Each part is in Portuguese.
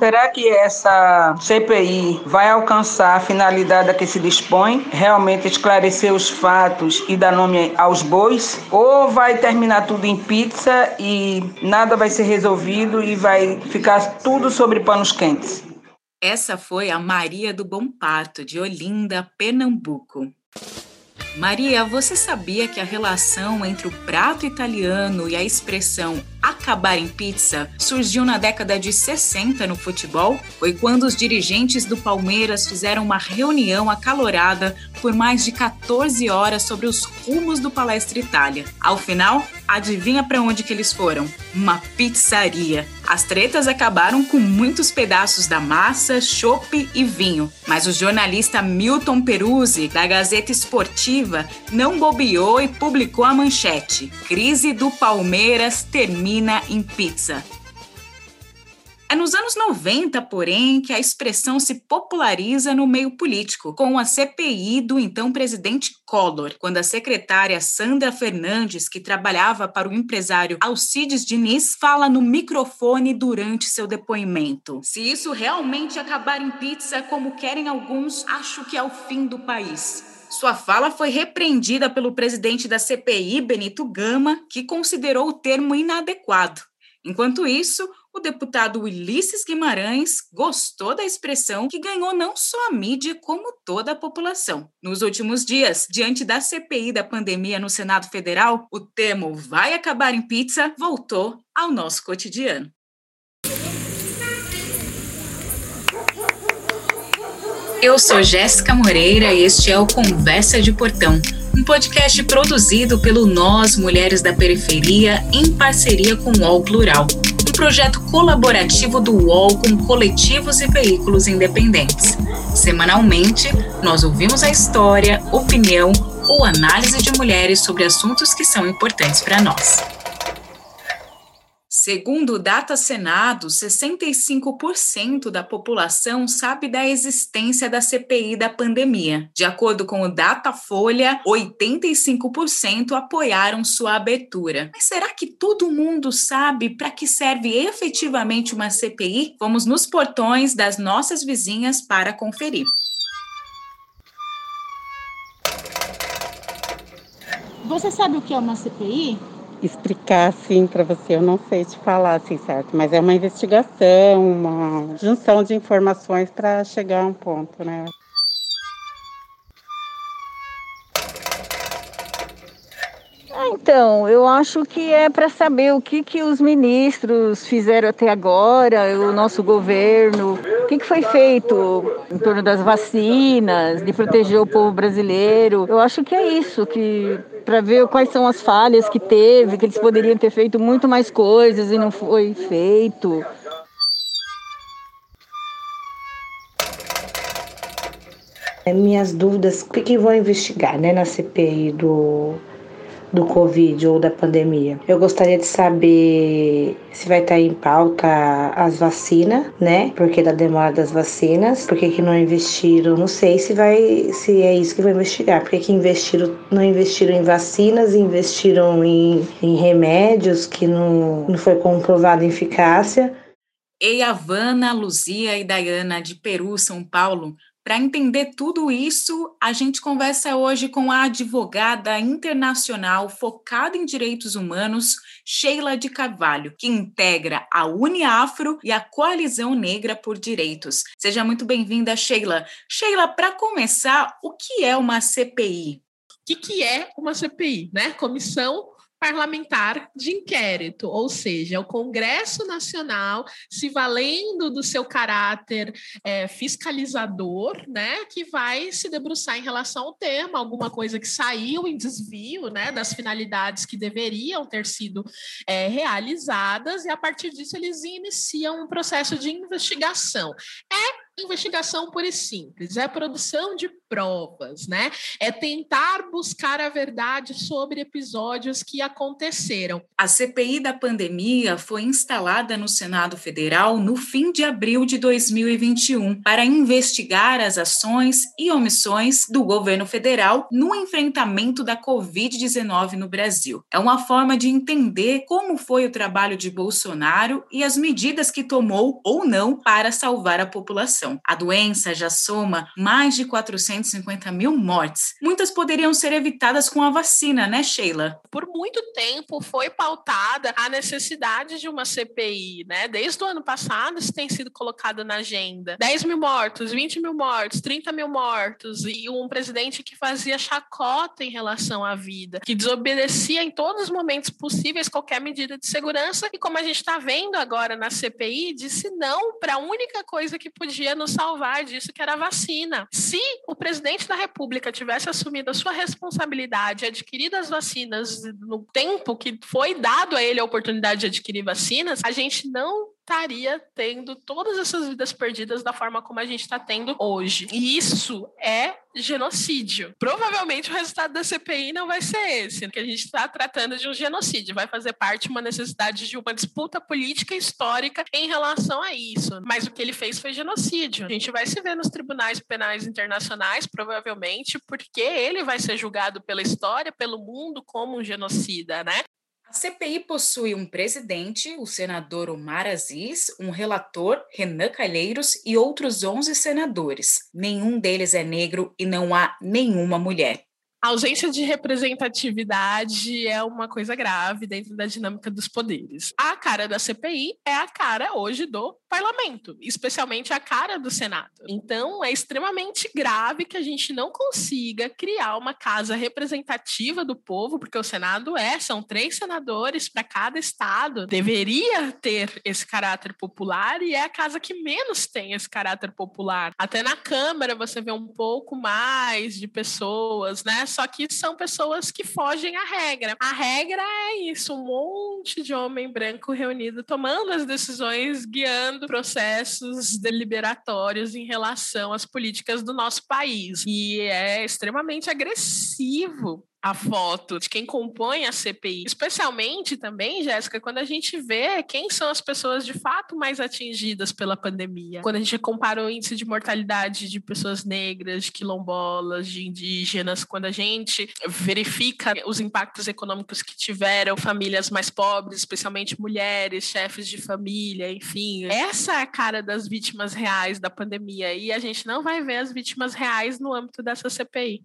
Será que essa CPI vai alcançar a finalidade a que se dispõe, realmente esclarecer os fatos e dar nome aos bois? Ou vai terminar tudo em pizza e nada vai ser resolvido e vai ficar tudo sobre panos quentes? Essa foi a Maria do Bom Parto, de Olinda, Pernambuco. Maria, você sabia que a relação entre o prato italiano e a expressão acabar em pizza surgiu na década de 60 no futebol? Foi quando os dirigentes do Palmeiras fizeram uma reunião acalorada por mais de 14 horas sobre os rumos do Palestra Itália. Ao final, adivinha para onde que eles foram? Uma pizzaria. As tretas acabaram com muitos pedaços da massa, chope e vinho, mas o jornalista Milton Peruzzi, da Gazeta Esportiva, não bobeou e publicou a manchete: Crise do Palmeiras termina em pizza. É nos anos 90, porém, que a expressão se populariza no meio político, com a CPI do então presidente Collor, quando a secretária Sandra Fernandes, que trabalhava para o empresário Alcides Diniz, fala no microfone durante seu depoimento. Se isso realmente acabar em pizza, como querem alguns, acho que é o fim do país. Sua fala foi repreendida pelo presidente da CPI, Benito Gama, que considerou o termo inadequado. Enquanto isso, o deputado Ulisses Guimarães gostou da expressão que ganhou não só a mídia, como toda a população. Nos últimos dias, diante da CPI da pandemia no Senado Federal, o termo vai acabar em pizza voltou ao nosso cotidiano. Eu sou Jéssica Moreira e este é o Conversa de Portão, um podcast produzido pelo Nós Mulheres da Periferia em parceria com o UOL Plural projeto colaborativo do UOL com coletivos e veículos independentes. Semanalmente, nós ouvimos a história, opinião ou análise de mulheres sobre assuntos que são importantes para nós. Segundo o Data Senado, 65% da população sabe da existência da CPI da pandemia. De acordo com o Datafolha, 85% apoiaram sua abertura. Mas será que todo mundo sabe para que serve efetivamente uma CPI? Vamos nos portões das nossas vizinhas para conferir. Você sabe o que é uma CPI? Explicar assim para você, eu não sei te falar assim, certo? Mas é uma investigação, uma junção de informações para chegar a um ponto, né? Então, eu acho que é para saber o que, que os ministros fizeram até agora, o nosso governo, o que, que foi feito em torno das vacinas, de proteger o povo brasileiro. Eu acho que é isso que para ver quais são as falhas que teve, que eles poderiam ter feito muito mais coisas e não foi feito. Minhas dúvidas, o que, que vão investigar né, na CPI do, do Covid ou da pandemia. Eu gostaria de saber se vai estar em pauta as vacinas, né? Porque da demora das vacinas, por que não investiram? Não sei se vai, se é isso que vai investigar. Por que investiram, não investiram em vacinas, investiram em, em remédios que não, não foi comprovada eficácia. Ei, Havana, Luzia e Dayana de Peru, São Paulo, para entender tudo isso, a gente conversa hoje com a advogada internacional focada em direitos humanos, Sheila de Carvalho, que integra a Uniafro e a Coalizão Negra por Direitos. Seja muito bem-vinda, Sheila. Sheila, para começar, o que é uma CPI? O que, que é uma CPI, né? Comissão parlamentar de inquérito, ou seja, o Congresso Nacional se valendo do seu caráter é, fiscalizador, né, que vai se debruçar em relação ao tema, alguma coisa que saiu em desvio, né, das finalidades que deveriam ter sido é, realizadas, e a partir disso eles iniciam um processo de investigação. É investigação pura e simples, é produção de provas, né? É tentar buscar a verdade sobre episódios que aconteceram. A CPI da pandemia foi instalada no Senado Federal no fim de abril de 2021 para investigar as ações e omissões do governo federal no enfrentamento da Covid-19 no Brasil. É uma forma de entender como foi o trabalho de Bolsonaro e as medidas que tomou ou não para salvar a população. A doença já soma mais de 450 mil mortes. Muitas poderiam ser evitadas com a vacina, né, Sheila? Por muito tempo foi pautada a necessidade de uma CPI, né? Desde o ano passado isso tem sido colocado na agenda. 10 mil mortos, 20 mil mortos, 30 mil mortos, e um presidente que fazia chacota em relação à vida, que desobedecia em todos os momentos possíveis qualquer medida de segurança, e como a gente está vendo agora na CPI, disse não para a única coisa que podia nos salvar disso, que era a vacina. Se o presidente da República tivesse assumido a sua responsabilidade, adquirido as vacinas no tempo que foi dado a ele a oportunidade de adquirir vacinas, a gente não estaria tendo todas essas vidas perdidas da forma como a gente está tendo hoje. E isso é genocídio. Provavelmente o resultado da CPI não vai ser esse, que a gente está tratando de um genocídio, vai fazer parte uma necessidade de uma disputa política histórica em relação a isso. Mas o que ele fez foi genocídio. A gente vai se ver nos tribunais penais internacionais, provavelmente, porque ele vai ser julgado pela história, pelo mundo como um genocida, né? A CPI possui um presidente, o senador Omar Aziz, um relator, Renan Calheiros, e outros 11 senadores. Nenhum deles é negro e não há nenhuma mulher. A ausência de representatividade é uma coisa grave dentro da dinâmica dos poderes. A cara da CPI é a cara hoje do parlamento, especialmente a cara do Senado. Então, é extremamente grave que a gente não consiga criar uma casa representativa do povo, porque o Senado é, são três senadores para cada estado, deveria ter esse caráter popular e é a casa que menos tem esse caráter popular. Até na Câmara você vê um pouco mais de pessoas, né? Só que são pessoas que fogem à regra. A regra é isso, um monte de homem branco reunido tomando as decisões, guiando processos deliberatórios em relação às políticas do nosso país. E é extremamente agressivo a foto de quem compõe a CPI. Especialmente também, Jéssica, quando a gente vê quem são as pessoas de fato mais atingidas pela pandemia. Quando a gente compara o índice de mortalidade de pessoas negras, de quilombolas, de indígenas, quando a gente verifica os impactos econômicos que tiveram famílias mais pobres, especialmente mulheres, chefes de família, enfim. Essa é a cara das vítimas reais da pandemia e a gente não vai ver as vítimas reais no âmbito dessa CPI.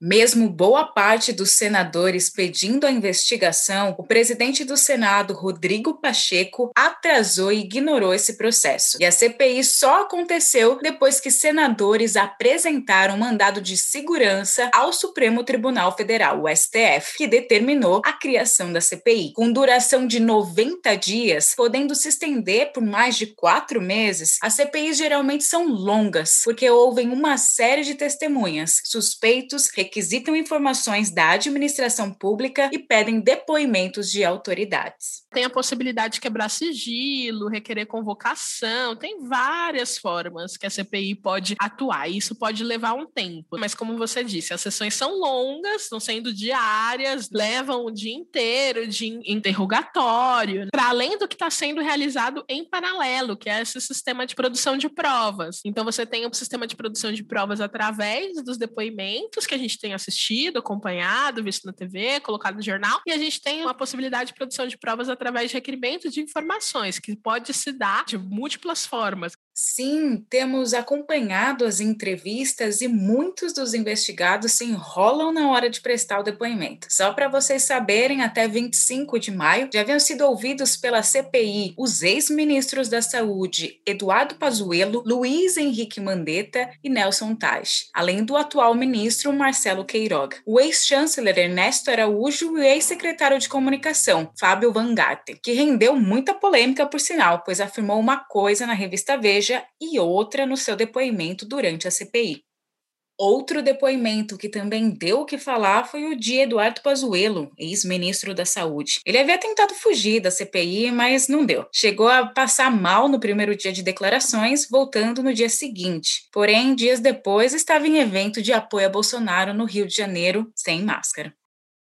Mesmo boa parte dos senadores pedindo a investigação, o presidente do Senado, Rodrigo Pacheco, atrasou e ignorou esse processo. E a CPI só aconteceu depois que senadores apresentaram um mandado de segurança ao Supremo Tribunal Federal, o STF, que determinou a criação da CPI. Com duração de 90 dias, podendo se estender por mais de quatro meses, as CPIs geralmente são longas, porque ouvem uma série de testemunhas, suspeitos, requisitam informações da administração pública e pedem depoimentos de autoridades. Tem a possibilidade de quebrar sigilo, requerer convocação, tem várias formas que a CPI pode atuar. Isso pode levar um tempo. Mas, como você disse, as sessões são longas, estão sendo diárias, levam o dia inteiro de interrogatório, para além do que está sendo realizado em paralelo, que é esse sistema de produção de provas. Então, você tem um sistema de produção de provas através dos depoimentos que a gente tem assistido, acompanhado, visto na TV, colocado no jornal, e a gente tem uma possibilidade de produção de provas através de requerimento de informações, que pode se dar de múltiplas formas. Sim, temos acompanhado as entrevistas e muitos dos investigados se enrolam na hora de prestar o depoimento. Só para vocês saberem, até 25 de maio já haviam sido ouvidos pela CPI os ex-ministros da Saúde Eduardo Pazuello, Luiz Henrique Mandetta e Nelson Taj, além do atual ministro Marcelo Queiroga, o ex-chanceler Ernesto Araújo e o ex-secretário de comunicação Fábio Van Garten, que rendeu muita polêmica por sinal, pois afirmou uma coisa na revista Veja e outra no seu depoimento durante a CPI. Outro depoimento que também deu o que falar foi o de Eduardo Pazuello, ex-ministro da Saúde. Ele havia tentado fugir da CPI, mas não deu. Chegou a passar mal no primeiro dia de declarações, voltando no dia seguinte. Porém, dias depois, estava em evento de apoio a Bolsonaro no Rio de Janeiro, sem máscara.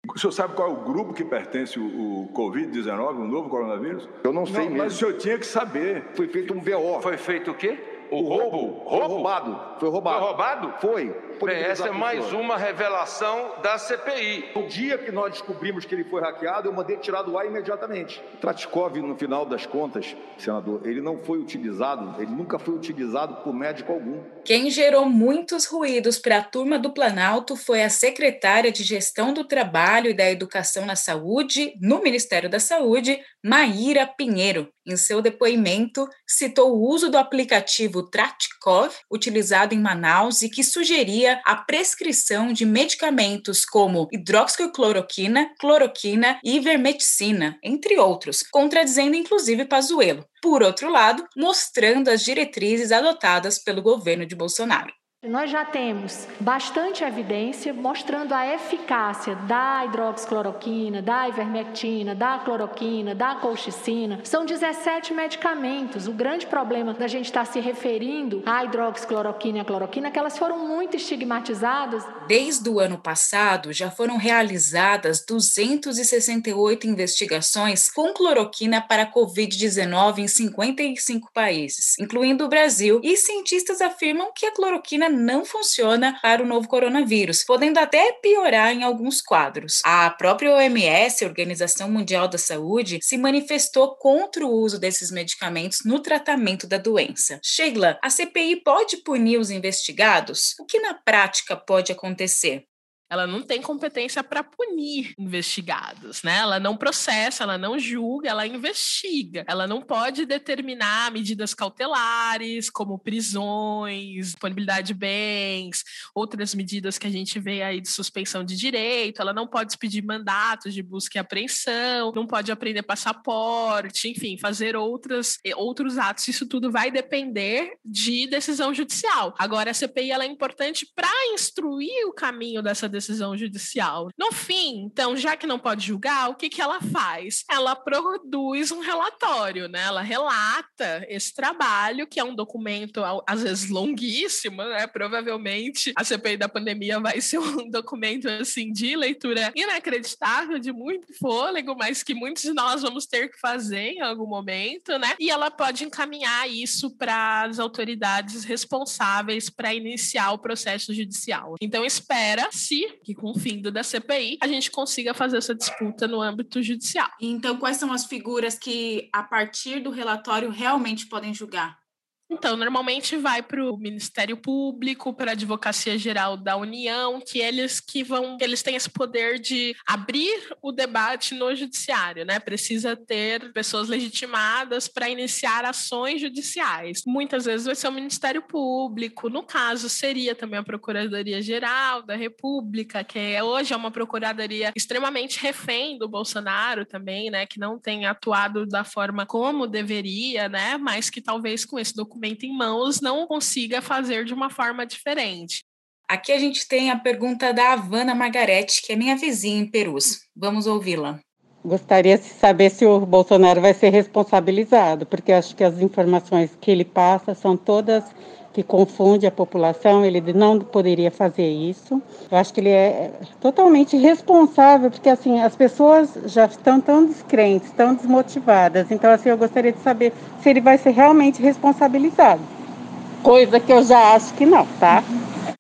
O senhor sabe qual é o grupo que pertence o, o Covid-19, o novo coronavírus? Eu não sei não, mesmo. Mas o senhor tinha que saber. Foi feito um BO. Foi feito o quê? O, o roubo, roubo, roubado. Foi roubado. Foi roubado? Foi. Bem, essa é mais uma revelação da CPI. No dia que nós descobrimos que ele foi hackeado, eu mandei tirar do ar imediatamente. O Tratkov, no final das contas, senador, ele não foi utilizado, ele nunca foi utilizado por médico algum. Quem gerou muitos ruídos para a turma do Planalto foi a secretária de Gestão do Trabalho e da Educação na Saúde, no Ministério da Saúde, Maíra Pinheiro. Em seu depoimento, citou o uso do aplicativo Tratkov, utilizado em Manaus e que sugeria a prescrição de medicamentos como hidroxicloroquina, cloroquina e ivermectina, entre outros, contradizendo inclusive Pazuello. Por outro lado, mostrando as diretrizes adotadas pelo governo de Bolsonaro. Nós já temos bastante evidência mostrando a eficácia da hidroxicloroquina, da ivermectina, da cloroquina, da colchicina. São 17 medicamentos. O grande problema da gente estar se referindo à hidroxicloroquina e à cloroquina é que elas foram muito estigmatizadas. Desde o ano passado, já foram realizadas 268 investigações com cloroquina para Covid-19 em 55 países, incluindo o Brasil, e cientistas afirmam que a cloroquina não funciona para o novo coronavírus, podendo até piorar em alguns quadros. A própria OMS, Organização Mundial da Saúde, se manifestou contra o uso desses medicamentos no tratamento da doença. Sheila, a CPI pode punir os investigados? O que na prática pode acontecer? Ela não tem competência para punir investigados, né? Ela não processa, ela não julga, ela investiga. Ela não pode determinar medidas cautelares, como prisões, disponibilidade de bens, outras medidas que a gente vê aí de suspensão de direito. Ela não pode expedir mandatos de busca e apreensão, não pode aprender passaporte, enfim, fazer outras, outros atos. Isso tudo vai depender de decisão judicial. Agora, a CPI ela é importante para instruir o caminho dessa decisão decisão judicial. No fim, então, já que não pode julgar, o que, que ela faz? Ela produz um relatório, né? Ela relata esse trabalho, que é um documento, às vezes, longuíssimo, né? Provavelmente a CPI da pandemia vai ser um documento, assim, de leitura inacreditável, de muito fôlego, mas que muitos de nós vamos ter que fazer em algum momento, né? E ela pode encaminhar isso para as autoridades responsáveis para iniciar o processo judicial. Então, que com o fim da CPI a gente consiga fazer essa disputa no âmbito judicial. Então, quais são as figuras que, a partir do relatório, realmente podem julgar? Então, normalmente vai para o Ministério Público, para a Advocacia Geral da União, que eles que vão, eles têm esse poder de abrir o debate no judiciário, né? Precisa ter pessoas legitimadas para iniciar ações judiciais. Muitas vezes vai ser o Ministério Público, no caso seria também a Procuradoria Geral da República, que é, hoje é uma procuradoria extremamente refém do Bolsonaro também, né? Que não tem atuado da forma como deveria, né? Mas que talvez com esse documento documento em mãos não consiga fazer de uma forma diferente. Aqui a gente tem a pergunta da Havana Margarete, que é minha vizinha em Perus. Vamos ouvi-la. Gostaria de saber se o Bolsonaro vai ser responsabilizado, porque acho que as informações que ele passa são todas que confunde a população, ele não poderia fazer isso. Eu acho que ele é totalmente responsável, porque assim, as pessoas já estão tão descrentes, tão desmotivadas. Então, assim, eu gostaria de saber se ele vai ser realmente responsabilizado. Coisa que eu já acho que não, tá?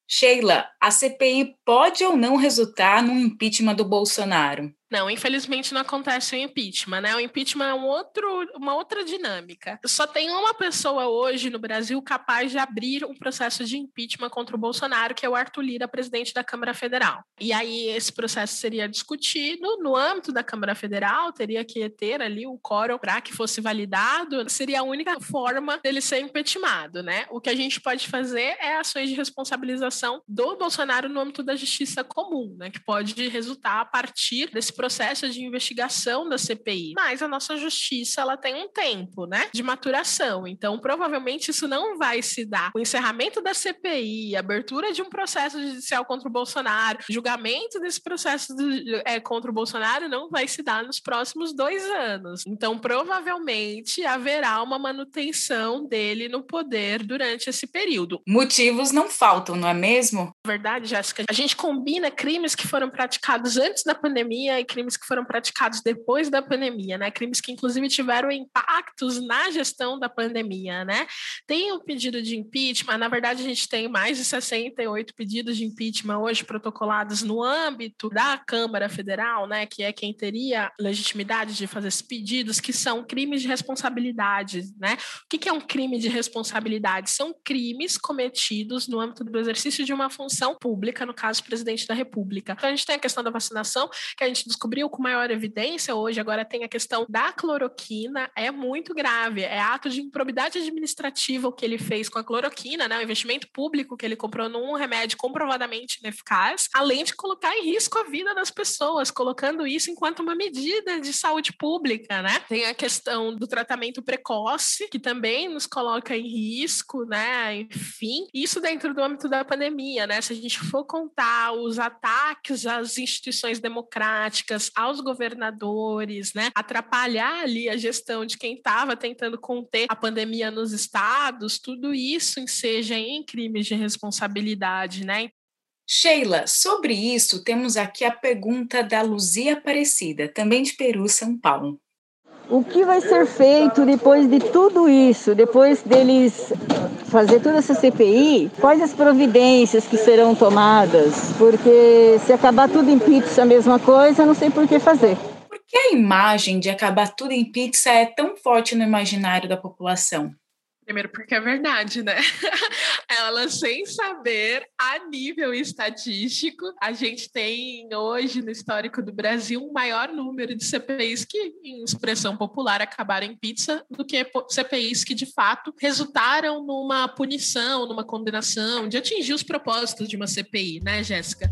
Sheila, a CPI pode ou não resultar no impeachment do Bolsonaro? Não, infelizmente não acontece o impeachment, né? O impeachment é um outro, uma outra dinâmica. Só tem uma pessoa hoje no Brasil capaz de abrir um processo de impeachment contra o Bolsonaro, que é o Arthur Lira, presidente da Câmara Federal. E aí esse processo seria discutido no âmbito da Câmara Federal, teria que ter ali o quórum para que fosse validado, seria a única forma dele ser impeachmentado, né? O que a gente pode fazer é ações de responsabilização do Bolsonaro no âmbito da justiça comum, né, que pode resultar a partir desse processo de investigação da CPI. Mas a nossa justiça ela tem um tempo, né, de maturação. Então, provavelmente isso não vai se dar. O encerramento da CPI, abertura de um processo judicial contra o Bolsonaro, julgamento desse processo do, é, contra o Bolsonaro não vai se dar nos próximos dois anos. Então, provavelmente haverá uma manutenção dele no poder durante esse período. Motivos não faltam, não é mesmo? Verdade, Jéssica. A gente combina crimes que foram praticados antes da pandemia e crimes que foram praticados depois da pandemia, né? Crimes que inclusive tiveram impactos na gestão da pandemia, né? Tem um pedido de impeachment, na verdade a gente tem mais de 68 pedidos de impeachment hoje protocolados no âmbito da Câmara Federal, né, que é quem teria legitimidade de fazer esses pedidos, que são crimes de responsabilidade, né? O que é um crime de responsabilidade? São crimes cometidos no âmbito do exercício de uma função pública, no caso, presidente da República. Então a gente tem a questão da vacinação, que a gente descobriu com maior evidência hoje, agora tem a questão da cloroquina, é muito grave, é ato de improbidade administrativa o que ele fez com a cloroquina, né? O investimento público que ele comprou num remédio comprovadamente ineficaz, além de colocar em risco a vida das pessoas, colocando isso enquanto uma medida de saúde pública, né? Tem a questão do tratamento precoce, que também nos coloca em risco, né? Enfim, isso dentro do âmbito da pandemia, né? Se a gente for contar os ataques às instituições democráticas, aos governadores, né? Atrapalhar ali a gestão de quem estava tentando conter a pandemia nos estados, tudo isso seja em crimes de responsabilidade, né? Sheila, sobre isso, temos aqui a pergunta da Luzia Aparecida, também de Peru, São Paulo. O que vai ser feito depois de tudo isso, depois deles fazer toda essa CPI? Quais as providências que serão tomadas? Porque se acabar tudo em pizza a mesma coisa, não sei por que fazer. Por que a imagem de acabar tudo em pizza é tão forte no imaginário da população? Primeiro, porque é verdade, né? Ela, sem saber, a nível estatístico, a gente tem hoje no histórico do Brasil um maior número de CPIs que, em expressão popular, acabaram em pizza do que CPIs que, de fato, resultaram numa punição, numa condenação, de atingir os propósitos de uma CPI, né, Jéssica?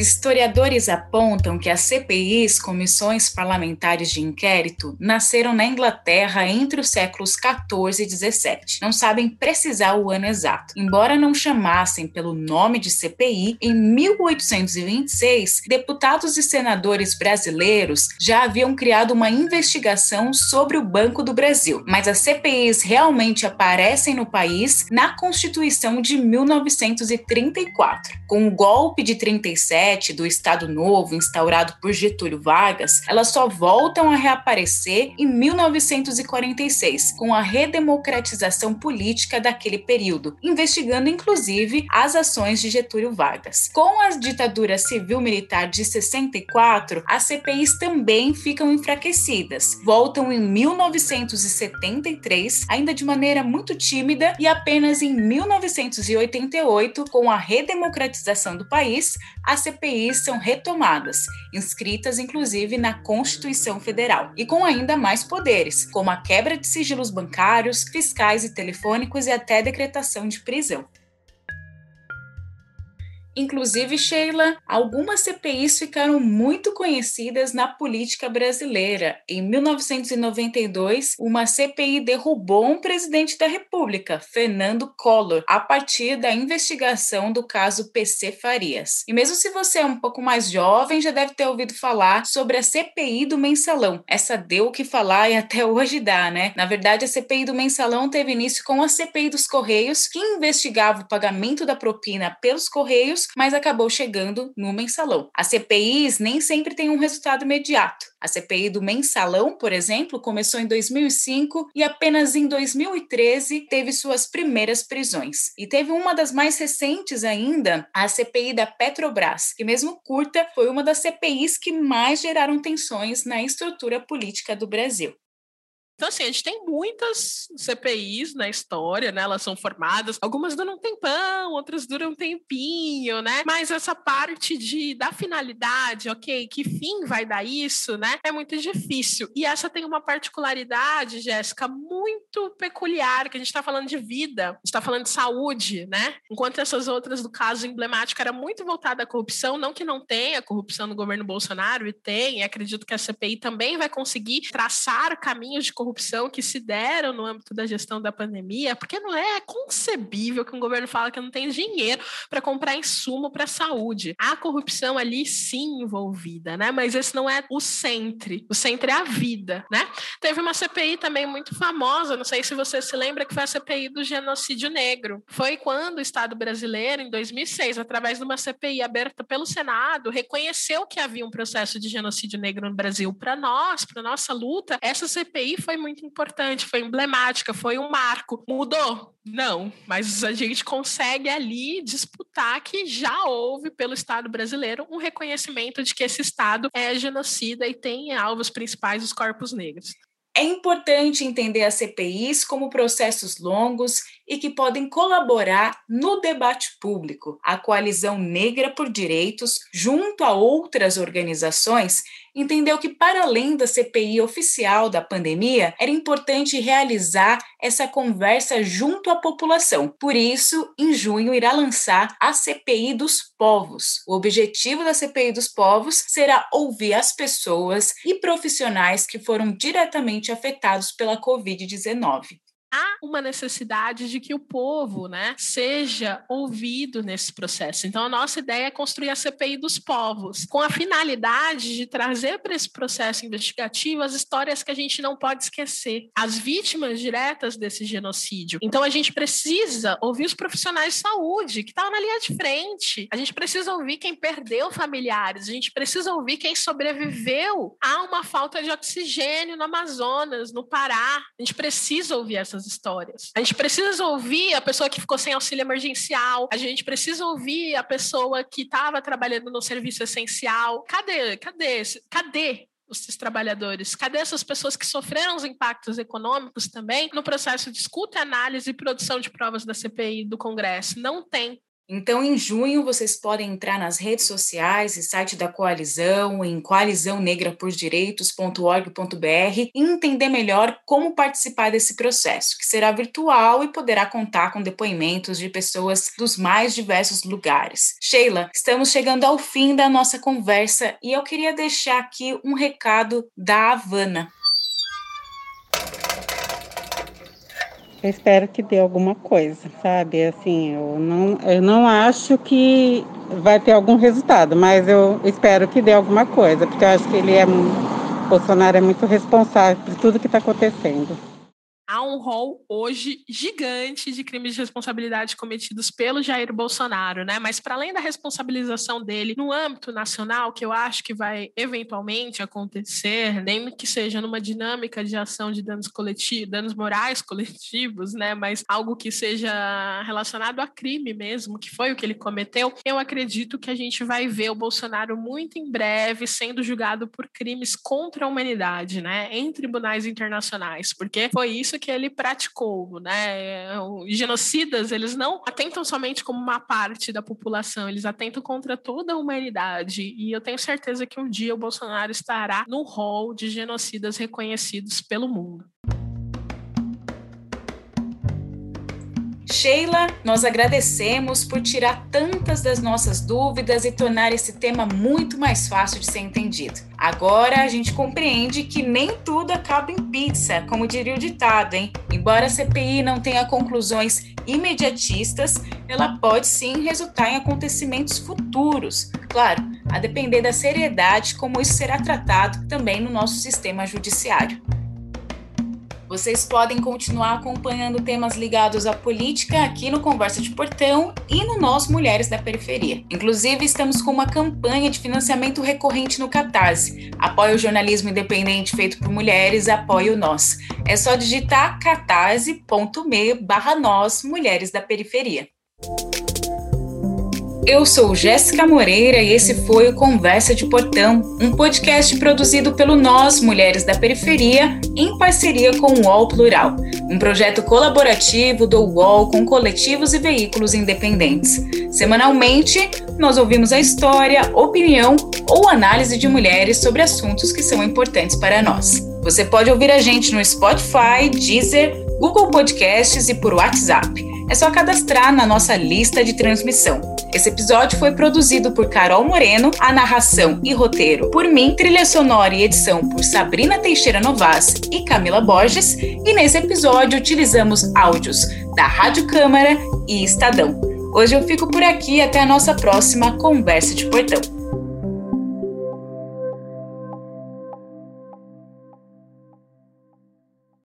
Historiadores apontam que as CPIs, comissões parlamentares de inquérito, nasceram na Inglaterra entre os séculos 14 e 17. Não sabem precisar o ano exato. Embora não chamassem pelo nome de CPI, em 1826, deputados e senadores brasileiros já haviam criado uma investigação sobre o Banco do Brasil. Mas as CPIs realmente aparecem no país na Constituição de 1934. Com o golpe de 37, do Estado Novo, instaurado por Getúlio Vargas, elas só voltam a reaparecer em 1946, com a redemocratização política daquele período, investigando inclusive as ações de Getúlio Vargas. Com a ditadura civil-militar de 64, as CPIs também ficam enfraquecidas. Voltam em 1973, ainda de maneira muito tímida, e apenas em 1988, com a redemocratização do país, a CPI CPIs são retomadas, inscritas inclusive na Constituição Federal, e com ainda mais poderes, como a quebra de sigilos bancários, fiscais e telefônicos e até decretação de prisão. Inclusive, Sheila, algumas CPIs ficaram muito conhecidas na política brasileira. Em 1992, uma CPI derrubou um presidente da República, Fernando Collor, a partir da investigação do caso PC Farias. E mesmo se você é um pouco mais jovem, já deve ter ouvido falar sobre a CPI do Mensalão. Essa deu o que falar e até hoje dá, né? Na verdade, a CPI do Mensalão teve início com a CPI dos Correios, que investigava o pagamento da propina pelos Correios mas acabou chegando no mensalão. As CPIs nem sempre têm um resultado imediato. A CPI do mensalão, por exemplo, começou em 2005 e apenas em 2013 teve suas primeiras prisões. E teve uma das mais recentes ainda, a CPI da Petrobras, que mesmo curta, foi uma das CPIs que mais geraram tensões na estrutura política do Brasil. Então, assim, a gente tem muitas CPIs na história, né? Elas são formadas, algumas duram um tempão, outras duram um tempinho, né? Mas essa parte de da finalidade, ok, que fim vai dar isso, né? É muito difícil. E essa tem uma particularidade, Jéssica, muito peculiar, que a gente está falando de vida, a gente está falando de saúde, né? Enquanto essas outras do caso emblemático era muito voltada à corrupção, não que não tenha corrupção no governo Bolsonaro, e tem, e acredito que a CPI também vai conseguir traçar caminhos de corrupção que se deram no âmbito da gestão da pandemia, porque não é concebível que um governo fala que não tem dinheiro para comprar insumo para a saúde. Há corrupção ali sim envolvida, né? Mas esse não é o centro. O centro é a vida, né? Teve uma CPI também muito famosa, não sei se você se lembra, que foi a CPI do genocídio negro. Foi quando o Estado brasileiro, em 2006, através de uma CPI aberta pelo Senado, reconheceu que havia um processo de genocídio negro no Brasil. Para nós, para nossa luta, essa CPI foi muito importante, foi emblemática, foi um marco. Mudou? Não, mas a gente consegue ali disputar que já houve pelo Estado brasileiro um reconhecimento de que esse Estado é genocida e tem alvos principais os corpos negros. É importante entender as CPIs como processos longos e que podem colaborar no debate público. A Coalizão Negra por Direitos, junto a outras organizações, entendeu que, para além da CPI oficial da pandemia, era importante realizar essa conversa junto à população. Por isso, em junho, irá lançar a CPI dos Povos. O objetivo da CPI dos Povos será ouvir as pessoas e profissionais que foram diretamente afetados pela Covid-19 há uma necessidade de que o povo né, seja ouvido nesse processo. Então, a nossa ideia é construir a CPI dos povos, com a finalidade de trazer para esse processo investigativo as histórias que a gente não pode esquecer, as vítimas diretas desse genocídio. Então, a gente precisa ouvir os profissionais de saúde que estão na linha de frente, a gente precisa ouvir quem perdeu familiares, a gente precisa ouvir quem sobreviveu a uma falta de oxigênio no Amazonas, no Pará. A gente precisa ouvir essas essas histórias. A gente precisa ouvir a pessoa que ficou sem auxílio emergencial, a gente precisa ouvir a pessoa que estava trabalhando no serviço essencial. Cadê? Cadê? Cadê esses trabalhadores? Cadê essas pessoas que sofreram os impactos econômicos também no processo de escuta, análise e produção de provas da CPI do Congresso? Não tem. Então, em junho, vocês podem entrar nas redes sociais e site da coalizão, em coalizãonegrapordireitos.org.br e entender melhor como participar desse processo, que será virtual e poderá contar com depoimentos de pessoas dos mais diversos lugares. Sheila, estamos chegando ao fim da nossa conversa e eu queria deixar aqui um recado da Havana. Eu espero que dê alguma coisa, sabe? Assim, eu não, eu não acho que vai ter algum resultado, mas eu espero que dê alguma coisa, porque eu acho que ele é. Bolsonaro é muito responsável por tudo que está acontecendo há um rol hoje gigante de crimes de responsabilidade cometidos pelo Jair Bolsonaro, né? Mas para além da responsabilização dele no âmbito nacional, que eu acho que vai eventualmente acontecer, nem que seja numa dinâmica de ação de danos coletivos, danos morais coletivos, né? Mas algo que seja relacionado a crime mesmo, que foi o que ele cometeu, eu acredito que a gente vai ver o Bolsonaro muito em breve sendo julgado por crimes contra a humanidade, né? Em tribunais internacionais, porque foi isso que ele praticou, né? Os genocidas, eles não atentam somente como uma parte da população, eles atentam contra toda a humanidade. E eu tenho certeza que um dia o Bolsonaro estará no rol de genocidas reconhecidos pelo mundo. Sheila, nós agradecemos por tirar tantas das nossas dúvidas e tornar esse tema muito mais fácil de ser entendido. Agora a gente compreende que nem tudo acaba em pizza, como diria o ditado, hein? Embora a CPI não tenha conclusões imediatistas, ela pode sim resultar em acontecimentos futuros. Claro, a depender da seriedade como isso será tratado também no nosso sistema judiciário. Vocês podem continuar acompanhando temas ligados à política aqui no Conversa de Portão e no Nós Mulheres da Periferia. Inclusive, estamos com uma campanha de financiamento recorrente no Catarse. Apoie o jornalismo independente feito por mulheres, apoie o Nós. É só digitar catarse.me barra Nós Mulheres da Periferia. Eu sou Jéssica Moreira e esse foi o Conversa de Portão, um podcast produzido pelo Nós Mulheres da Periferia em parceria com o UOL Plural, um projeto colaborativo do UOL com coletivos e veículos independentes. Semanalmente, nós ouvimos a história, opinião ou análise de mulheres sobre assuntos que são importantes para nós. Você pode ouvir a gente no Spotify, Deezer, Google Podcasts e por WhatsApp. É só cadastrar na nossa lista de transmissão. Esse episódio foi produzido por Carol Moreno, a narração e roteiro por mim, trilha sonora e edição por Sabrina Teixeira Novas e Camila Borges, e nesse episódio utilizamos áudios da Rádio Câmara e Estadão. Hoje eu fico por aqui até a nossa próxima conversa de portão.